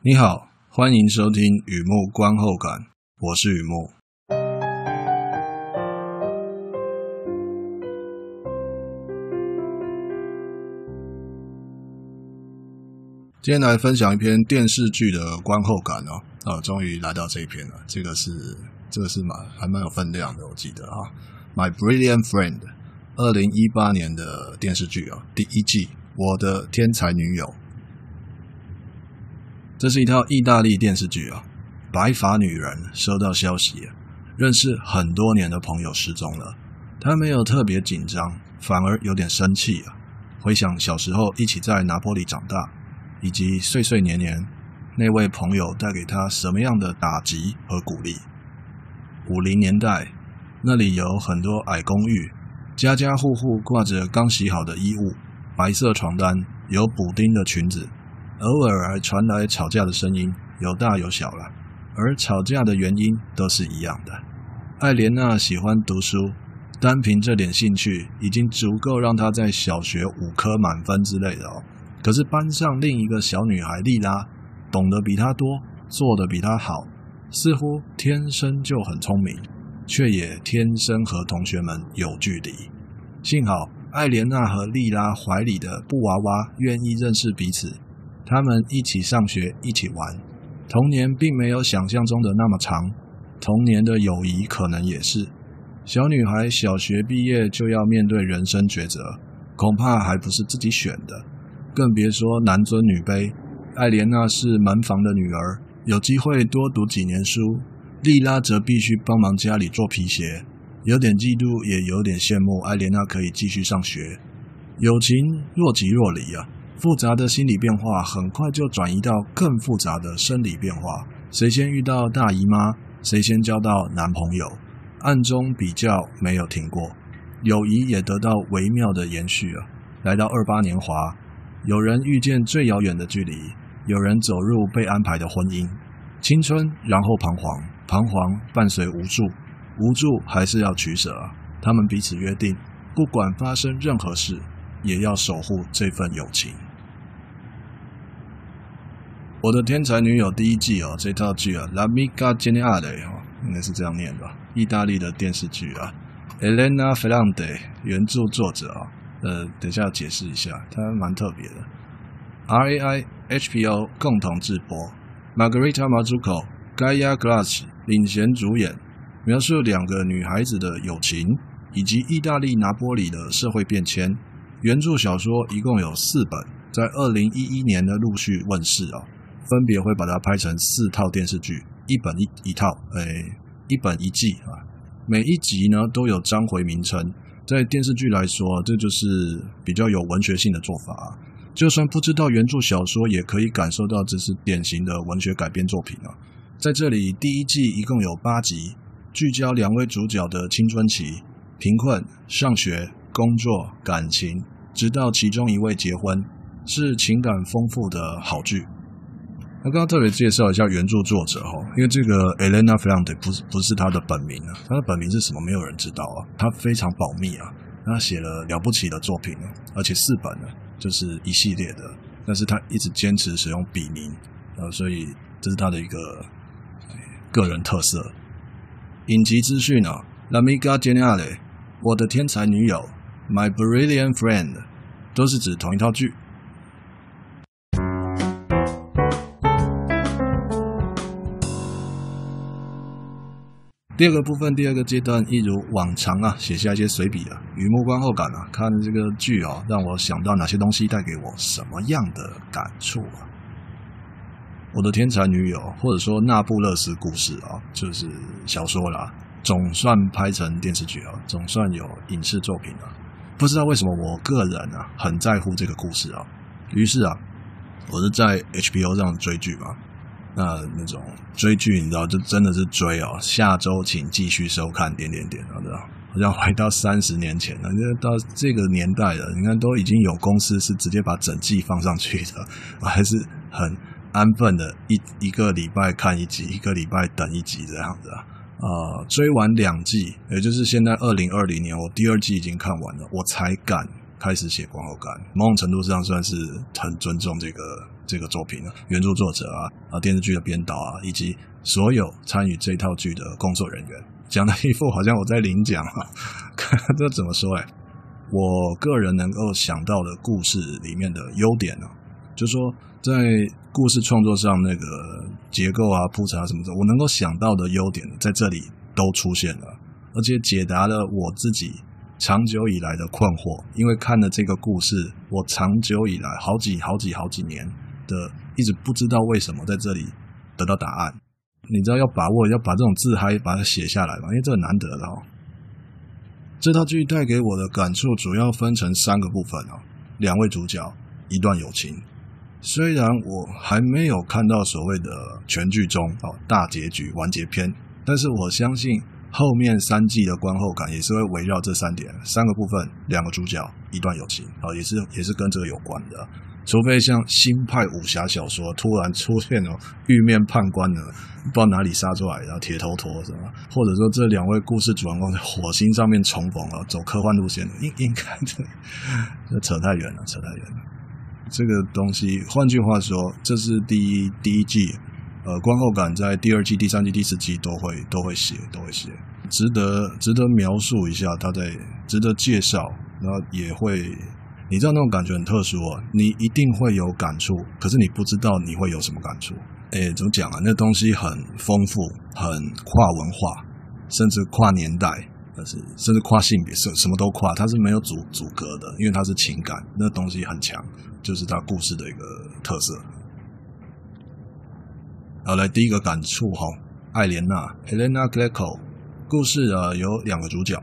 你好，欢迎收听雨木观后感，我是雨木。今天来分享一篇电视剧的观后感哦，啊，终于来到这一篇了。这个是这个是蛮还蛮有分量的，我记得啊，《My Brilliant Friend》，二零一八年的电视剧啊，第一季《我的天才女友》。这是一套意大利电视剧啊，白发女人收到消息，认识很多年的朋友失踪了。她没有特别紧张，反而有点生气啊。回想小时候一起在拿坡里长大，以及岁岁年年那位朋友带给她什么样的打击和鼓励。五零年代那里有很多矮公寓，家家户户挂着刚洗好的衣物，白色床单，有补丁的裙子。偶尔还传来吵架的声音，有大有小了，而吵架的原因都是一样的。艾莲娜喜欢读书，单凭这点兴趣已经足够让她在小学五科满分之类的哦。可是班上另一个小女孩莉拉，懂得比她多，做得比她好，似乎天生就很聪明，却也天生和同学们有距离。幸好艾莲娜和莉拉怀里的布娃娃愿意认识彼此。他们一起上学，一起玩。童年并没有想象中的那么长，童年的友谊可能也是。小女孩小学毕业就要面对人生抉择，恐怕还不是自己选的，更别说男尊女卑。艾莲娜是门房的女儿，有机会多读几年书；莉拉则必须帮忙家里做皮鞋，有点嫉妒，也有点羡慕艾莲娜可以继续上学。友情若即若离啊。复杂的心理变化很快就转移到更复杂的生理变化。谁先遇到大姨妈？谁先交到男朋友？暗中比较没有停过，友谊也得到微妙的延续啊。来到二八年华，有人遇见最遥远的距离，有人走入被安排的婚姻。青春，然后彷徨，彷徨伴随无助，无助还是要取舍啊。他们彼此约定，不管发生任何事，也要守护这份友情。我的天才女友第一季哦，这套剧啊，L'amica geniale 哦，应该是这样念吧？意大利的电视剧啊，Elena Ferrante 原著作者啊，呃，等下要解释一下，它蛮特别的。RAI HBO 共同制播，Margherita Mazzucco、Gaia Glass 领衔主演，描述两个女孩子的友情以及意大利拿波里的社会变迁。原著小说一共有四本，在二零一一年的陆续问世啊。分别会把它拍成四套电视剧，一本一一套，诶，一本一季啊。每一集呢都有章回名称，在电视剧来说，这就是比较有文学性的做法。啊就算不知道原著小说，也可以感受到这是典型的文学改编作品啊。在这里，第一季一共有八集，聚焦两位主角的青春期、贫困、上学、工作、感情，直到其中一位结婚，是情感丰富的好剧。那刚刚特别介绍一下原著作者哈，因为这个 Elena Ferrante 不是不是他的本名啊，他的本名是什么？没有人知道啊，他非常保密啊。他写了了不起的作品啊，而且四本呢，就是一系列的，但是他一直坚持使用笔名，呃，所以这是他的一个个人特色。影集资讯啊，L'amica geniale，我的天才女友，My brilliant friend，都是指同一套剧。第二个部分，第二个阶段，一如往常啊，写下一些随笔啊，雨幕观后感啊，看这个剧啊，让我想到哪些东西，带给我什么样的感触啊？我的天才女友，或者说那不勒斯故事啊，就是小说啦，总算拍成电视剧啊，总算有影视作品了。不知道为什么，我个人啊，很在乎这个故事啊。于是啊，我是在 HBO 上追剧嘛。那那种追剧，你知道，就真的是追哦。下周请继续收看，点点点，知道？好像回到三十年前了，因为到这个年代了，你看都已经有公司是直接把整季放上去的，我还是很安分的，一一个礼拜看一集，一个礼拜等一集这样子啊。呃，追完两季，也就是现在二零二零年，我第二季已经看完了，我才敢开始写观后感。某种程度上算是很尊重这个这个作品啊，原著作者啊啊，电视剧的编导啊，以及所有参与这套剧的工作人员，讲的一副好像我在领奖啊，这怎么说哎？我个人能够想到的故事里面的优点呢，就是说在故事创作上那个结构啊、铺陈啊什么的，我能够想到的优点在这里都出现了，而且解答了我自己。长久以来的困惑，因为看了这个故事，我长久以来好几好几好几年的一直不知道为什么在这里得到答案。你知道要把握，要把这种自嗨把它写下来嘛，因为这很难得的哦。这套剧带给我的感触主要分成三个部分哦：两位主角，一段友情。虽然我还没有看到所谓的全剧终哦大结局完结篇，但是我相信。后面三季的观后感也是会围绕这三点，三个部分，两个主角，一段友情，啊，也是也是跟这个有关的。除非像新派武侠小说突然出现了玉面判官呢，不知道哪里杀出来，然后铁头陀什么，或者说这两位故事主人公在火星上面重逢了，走科幻路线的，应应该这这扯太远了，扯太远了。这个东西，换句话说，这是第一第一季。呃，观后感在第二季、第三季、第四季都会都会写，都会写，值得值得描述一下，他在值得介绍，然后也会，你知道那种感觉很特殊啊，你一定会有感触，可是你不知道你会有什么感触。诶，怎么讲啊？那东西很丰富，很跨文化，甚至跨年代，但是甚至跨性别，什什么都跨，它是没有阻阻隔的，因为它是情感，那东西很强，就是它故事的一个特色。好，来第一个感触哈，艾莲娜 （Helena Greco） 故事啊，有两个主角，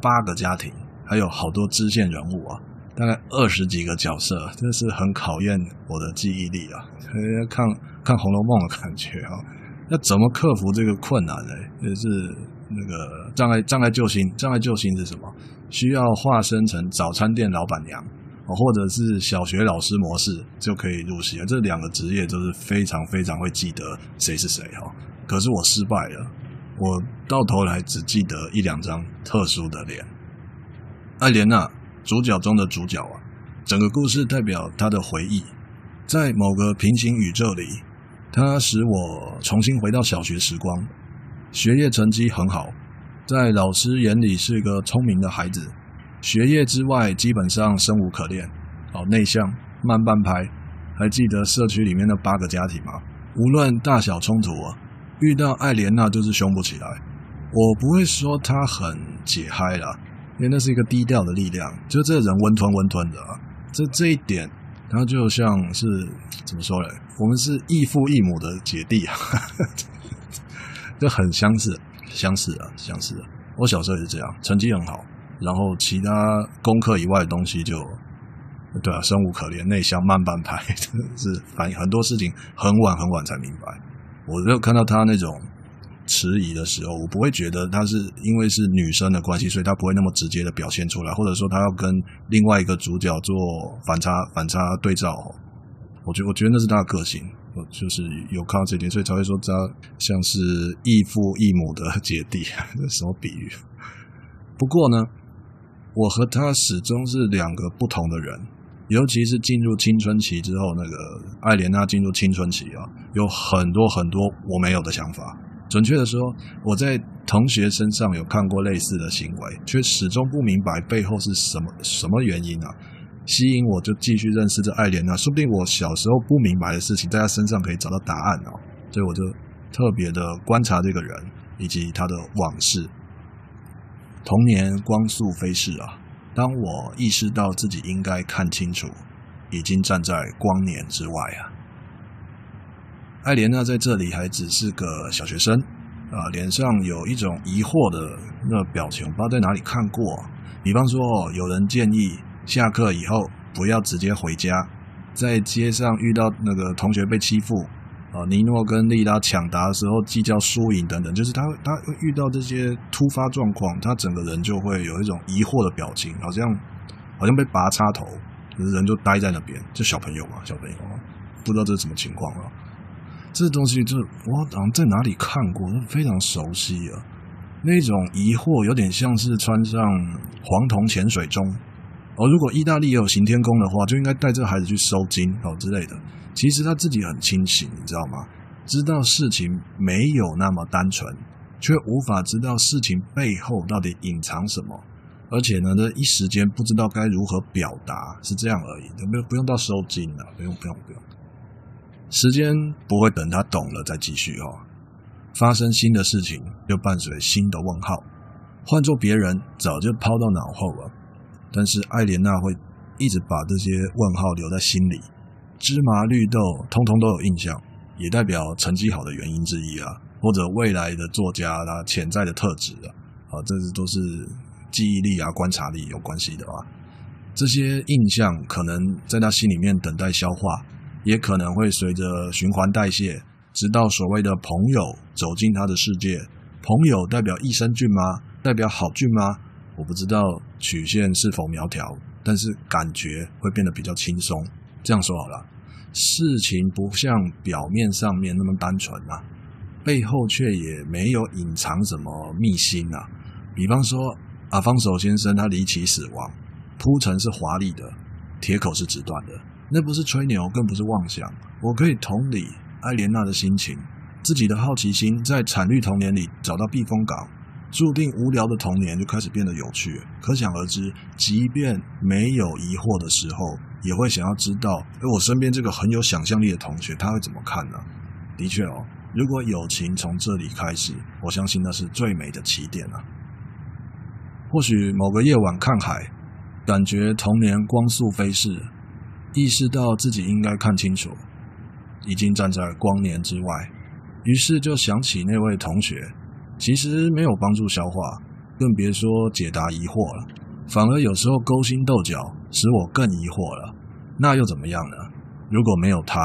八个家庭，还有好多支线人物啊，大概二十几个角色，真是很考验我的记忆力啊！看看《红楼梦》的感觉啊，要怎么克服这个困难呢？就是那个障碍障碍救星，障碍救星是什么？需要化身成早餐店老板娘。或者是小学老师模式就可以入戏了，这两个职业都是非常非常会记得谁是谁哈。可是我失败了，我到头来只记得一两张特殊的脸。艾莲娜，主角中的主角啊，整个故事代表他的回忆，在某个平行宇宙里，他使我重新回到小学时光，学业成绩很好，在老师眼里是个聪明的孩子。学业之外，基本上生无可恋。好内向，慢半拍。还记得社区里面的八个家庭吗？无论大小冲突啊，遇到艾莲娜就是凶不起来。我不会说她很解嗨啦，因为那是一个低调的力量。就这个人温吞温吞的啊，这这一点，他就像是怎么说呢？我们是异父异母的姐弟啊，就很相似，相似啊，相似啊。我小时候也是这样，成绩很好。然后其他功课以外的东西就，对啊，生无可恋，内向慢半拍，是反应很多事情很晚很晚才明白。我就看到他那种迟疑的时候，我不会觉得他是因为是女生的关系，所以他不会那么直接的表现出来，或者说他要跟另外一个主角做反差反差对照。我觉我觉得那是他的个性，我就是有看到这点，所以才会说他像是异父异母的姐弟，什么比喻？不过呢。我和他始终是两个不同的人，尤其是进入青春期之后，那个艾莲娜进入青春期啊，有很多很多我没有的想法。准确的说，我在同学身上有看过类似的行为，却始终不明白背后是什么什么原因啊，吸引我就继续认识这爱莲娜。说不定我小时候不明白的事情，在他身上可以找到答案哦。所以我就特别的观察这个人以及他的往事。童年光速飞逝啊！当我意识到自己应该看清楚，已经站在光年之外啊。艾莲娜在这里还只是个小学生啊，脸上有一种疑惑的那表情，不知道在哪里看过。比方说，有人建议下课以后不要直接回家，在街上遇到那个同学被欺负。啊，尼诺跟利拉抢答的时候计较输赢等等，就是他他遇到这些突发状况，他整个人就会有一种疑惑的表情，好像好像被拔插头，人就呆在那边。就小朋友嘛，小朋友嘛，不知道这是什么情况啊。这东西就是我好像在哪里看过，非常熟悉啊。那种疑惑有点像是穿上黄铜潜水钟，哦，如果意大利也有行天宫的话，就应该带这孩子去收金哦之类的。其实他自己很清醒，你知道吗？知道事情没有那么单纯，却无法知道事情背后到底隐藏什么。而且呢，这一时间不知道该如何表达，是这样而已，不用不用到收惊了，不用不用不用。时间不会等他懂了再继续哦。发生新的事情，就伴随新的问号。换做别人，早就抛到脑后了。但是艾莲娜会一直把这些问号留在心里，芝麻绿豆通通都有印象，也代表成绩好的原因之一啊，或者未来的作家啦潜在的特质啊，啊，这都是记忆力啊、观察力有关系的啊。这些印象可能在他心里面等待消化，也可能会随着循环代谢，直到所谓的朋友走进他的世界。朋友代表益生菌吗？代表好菌吗？我不知道曲线是否苗条，但是感觉会变得比较轻松。这样说好了，事情不像表面上面那么单纯啊，背后却也没有隐藏什么秘辛啊。比方说，阿方索先生他离奇死亡，铺陈是华丽的，铁口是直断的，那不是吹牛，更不是妄想。我可以同理艾莲娜的心情，自己的好奇心在惨绿童年里找到避风港。注定无聊的童年就开始变得有趣，可想而知，即便没有疑惑的时候，也会想要知道，哎，我身边这个很有想象力的同学，他会怎么看呢？的确哦，如果友情从这里开始，我相信那是最美的起点啊。或许某个夜晚看海，感觉童年光速飞逝，意识到自己应该看清楚，已经站在光年之外，于是就想起那位同学。其实没有帮助消化，更别说解答疑惑了。反而有时候勾心斗角，使我更疑惑了。那又怎么样呢？如果没有他，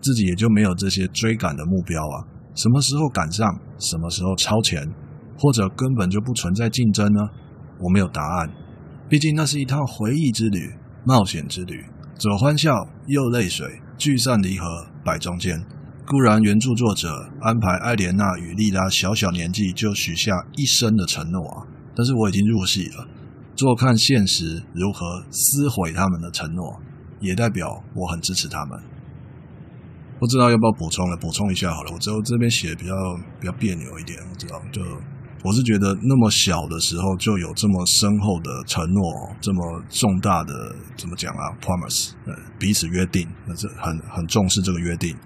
自己也就没有这些追赶的目标啊。什么时候赶上，什么时候超前，或者根本就不存在竞争呢？我没有答案。毕竟那是一趟回忆之旅，冒险之旅，左欢笑，右泪水，聚散离合，百中间。固然，原著作者安排艾莲娜与莉拉小小年纪就许下一生的承诺啊，但是我已经入戏了，坐看现实如何撕毁他们的承诺，也代表我很支持他们。不知道要不要补充了？补充一下好了，我之后这边写的比较比较别扭一点，我知道，就我是觉得那么小的时候就有这么深厚的承诺，这么重大的怎么讲啊？Promise，呃，彼此约定，那这很很重视这个约定。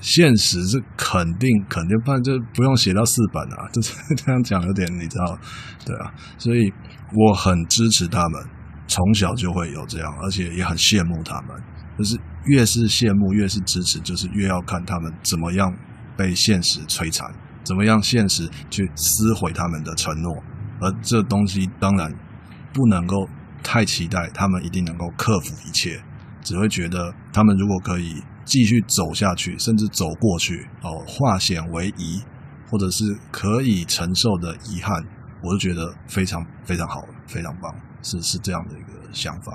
现实是肯定肯定，不然就不用写到四本啊，就是这样讲有点你知道，对啊，所以我很支持他们，从小就会有这样，而且也很羡慕他们。就是越是羡慕，越是支持，就是越要看他们怎么样被现实摧残，怎么样现实去撕毁他们的承诺。而这东西当然不能够太期待他们一定能够克服一切，只会觉得他们如果可以。继续走下去，甚至走过去，哦，化险为夷，或者是可以承受的遗憾，我就觉得非常非常好，非常棒，是是这样的一个想法。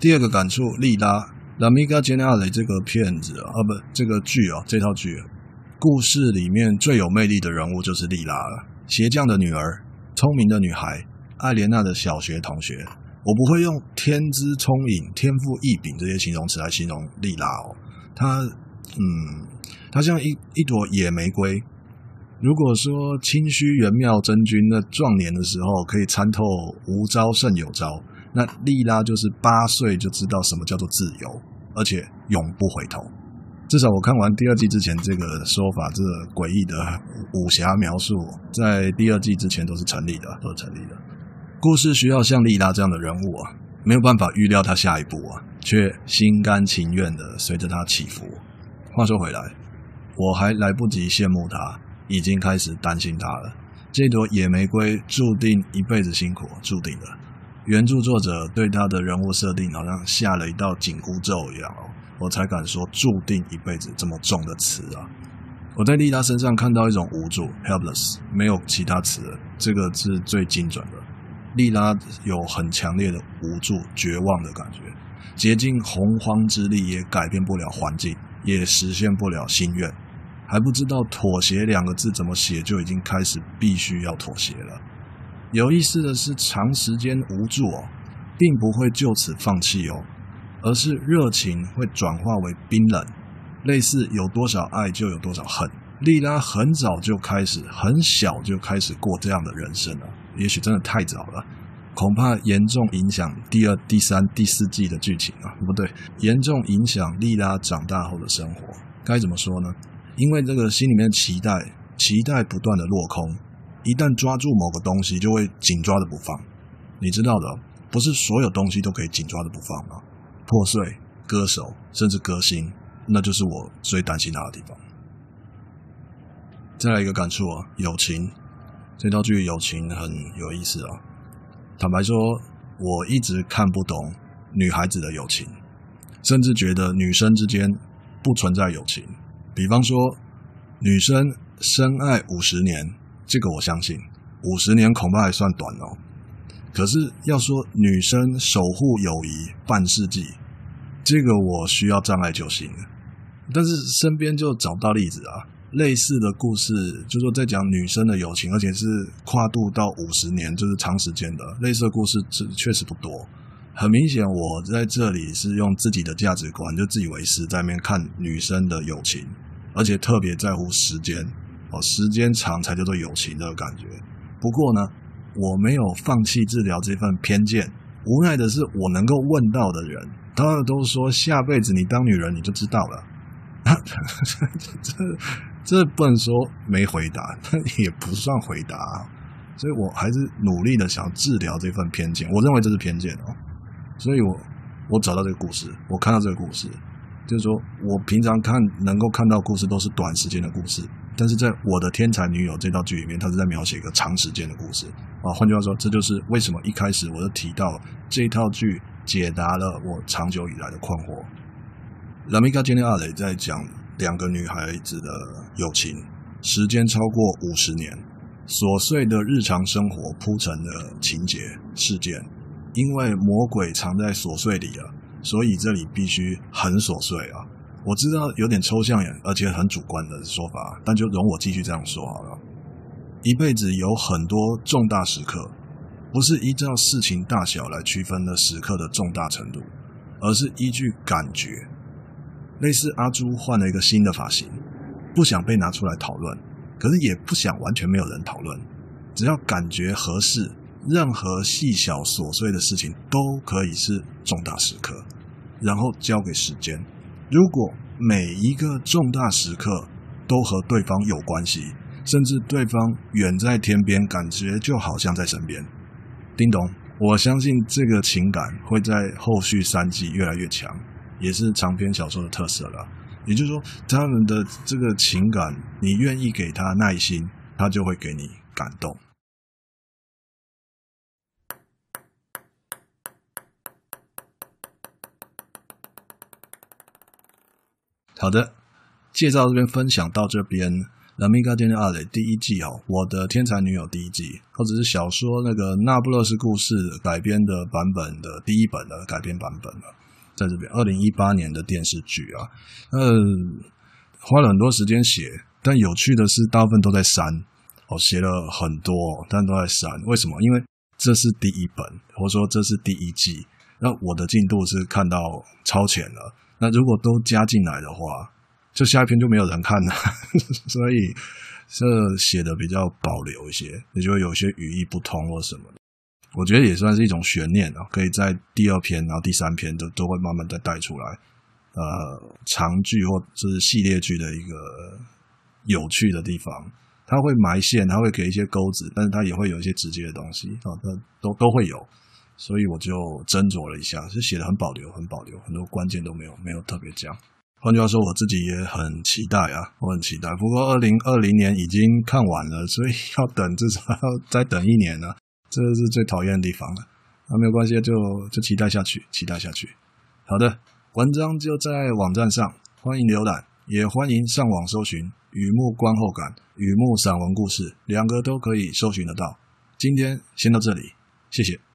第二个感触，莉拉《L'Amica Geniale》这个片子啊，不，这个剧啊，这套剧，故事里面最有魅力的人物就是莉拉了。鞋匠的女儿，聪明的女孩，艾莲娜的小学同学。我不会用天资聪颖、天赋异禀这些形容词来形容莉拉哦。她，嗯，她像一一朵野玫瑰，如果说清虚元妙真君那壮年的时候可以参透无招胜有招，那莉拉就是八岁就知道什么叫做自由，而且永不回头。至少我看完第二季之前，这个说法，这诡异的武侠描述，在第二季之前都是成立的，都是成立的。故事需要像莉拉这样的人物啊，没有办法预料他下一步啊，却心甘情愿的随着他起伏。话说回来，我还来不及羡慕他，已经开始担心他了。这朵野玫瑰注定一辈子辛苦，注定的。原著作者对他的人物设定好像下了一道紧箍咒一样哦。我才敢说“注定一辈子”这么重的词啊！我在莉拉身上看到一种无助 （helpless），没有其他词了，这个是最精准的。莉拉有很强烈的无助、绝望的感觉，竭尽洪荒之力也改变不了环境，也实现不了心愿，还不知道“妥协”两个字怎么写，就已经开始必须要妥协了。有意思的是，长时间无助哦，并不会就此放弃哦。而是热情会转化为冰冷，类似有多少爱就有多少恨。莉拉很早就开始，很小就开始过这样的人生了，也许真的太早了，恐怕严重影响第二、第三、第四季的剧情啊！不对，严重影响莉拉长大后的生活。该怎么说呢？因为这个心里面期待，期待不断的落空，一旦抓住某个东西，就会紧抓着不放。你知道的，不是所有东西都可以紧抓着不放吗？破碎，歌手，甚至歌星，那就是我最担心他的地方。再来一个感触啊，友情这套剧友情很有意思啊。坦白说，我一直看不懂女孩子的友情，甚至觉得女生之间不存在友情。比方说，女生深爱五十年，这个我相信，五十年恐怕还算短哦。可是要说女生守护友谊半世纪，这个我需要障碍就行了。但是身边就找不到例子啊，类似的故事，就说在讲女生的友情，而且是跨度到五十年，就是长时间的类似的故事，是确实不多。很明显，我在这里是用自己的价值观，就自以为是，在那边看女生的友情，而且特别在乎时间哦，时间长才叫做友情的感觉。不过呢。我没有放弃治疗这份偏见，无奈的是，我能够问到的人，他们都说下辈子你当女人你就知道了。这这不能说没回答，但也不算回答，所以我还是努力的想要治疗这份偏见。我认为这是偏见哦，所以我我找到这个故事，我看到这个故事，就是说我平常看能够看到故事都是短时间的故事。但是在我的天才女友这套剧里面，她是在描写一个长时间的故事啊。换句话说，这就是为什么一开始我就提到这套剧解答了我长久以来的困惑。L'Amica Geniale 在讲两个女孩子的友情，时间超过五十年，琐碎的日常生活铺成的情节事件，因为魔鬼藏在琐碎里啊，所以这里必须很琐碎啊。我知道有点抽象，而且很主观的说法，但就容我继续这样说好了。一辈子有很多重大时刻，不是依照事情大小来区分的时刻的重大程度，而是依据感觉。类似阿朱换了一个新的发型，不想被拿出来讨论，可是也不想完全没有人讨论。只要感觉合适，任何细小琐碎的事情都可以是重大时刻，然后交给时间。如果每一个重大时刻都和对方有关系，甚至对方远在天边，感觉就好像在身边。叮咚，我相信这个情感会在后续三季越来越强，也是长篇小说的特色了。也就是说，他们的这个情感，你愿意给他耐心，他就会给你感动。好的，介绍这边分享到这边，《L'Amica Geniale》第一季哦，我的天才女友第一季，或者是小说那个《那不勒斯故事》改编的版本的第一本的改编版本了，在这边二零一八年的电视剧啊，呃，花了很多时间写，但有趣的是大部分都在删，我写了很多，但都在删，为什么？因为这是第一本，或者说这是第一季，那我的进度是看到超前了。那如果都加进来的话，就下一篇就没有人看了，所以这写的比较保留一些，也就会有些语义不通或什么的。我觉得也算是一种悬念啊，可以在第二篇，然后第三篇都都会慢慢再带出来。呃，长剧或者是系列剧的一个有趣的地方，它会埋线，它会给一些钩子，但是它也会有一些直接的东西啊，它都都会有。所以我就斟酌了一下，是写的很保留，很保留，很多关键都没有，没有特别讲。换句话说，我自己也很期待啊，我很期待。不过二零二零年已经看完了，所以要等至少要再等一年了，这是最讨厌的地方了。那没有关系，就就期待下去，期待下去。好的，文章就在网站上，欢迎浏览，也欢迎上网搜寻《雨幕观后感》《雨幕散文故事》，两个都可以搜寻得到。今天先到这里，谢谢。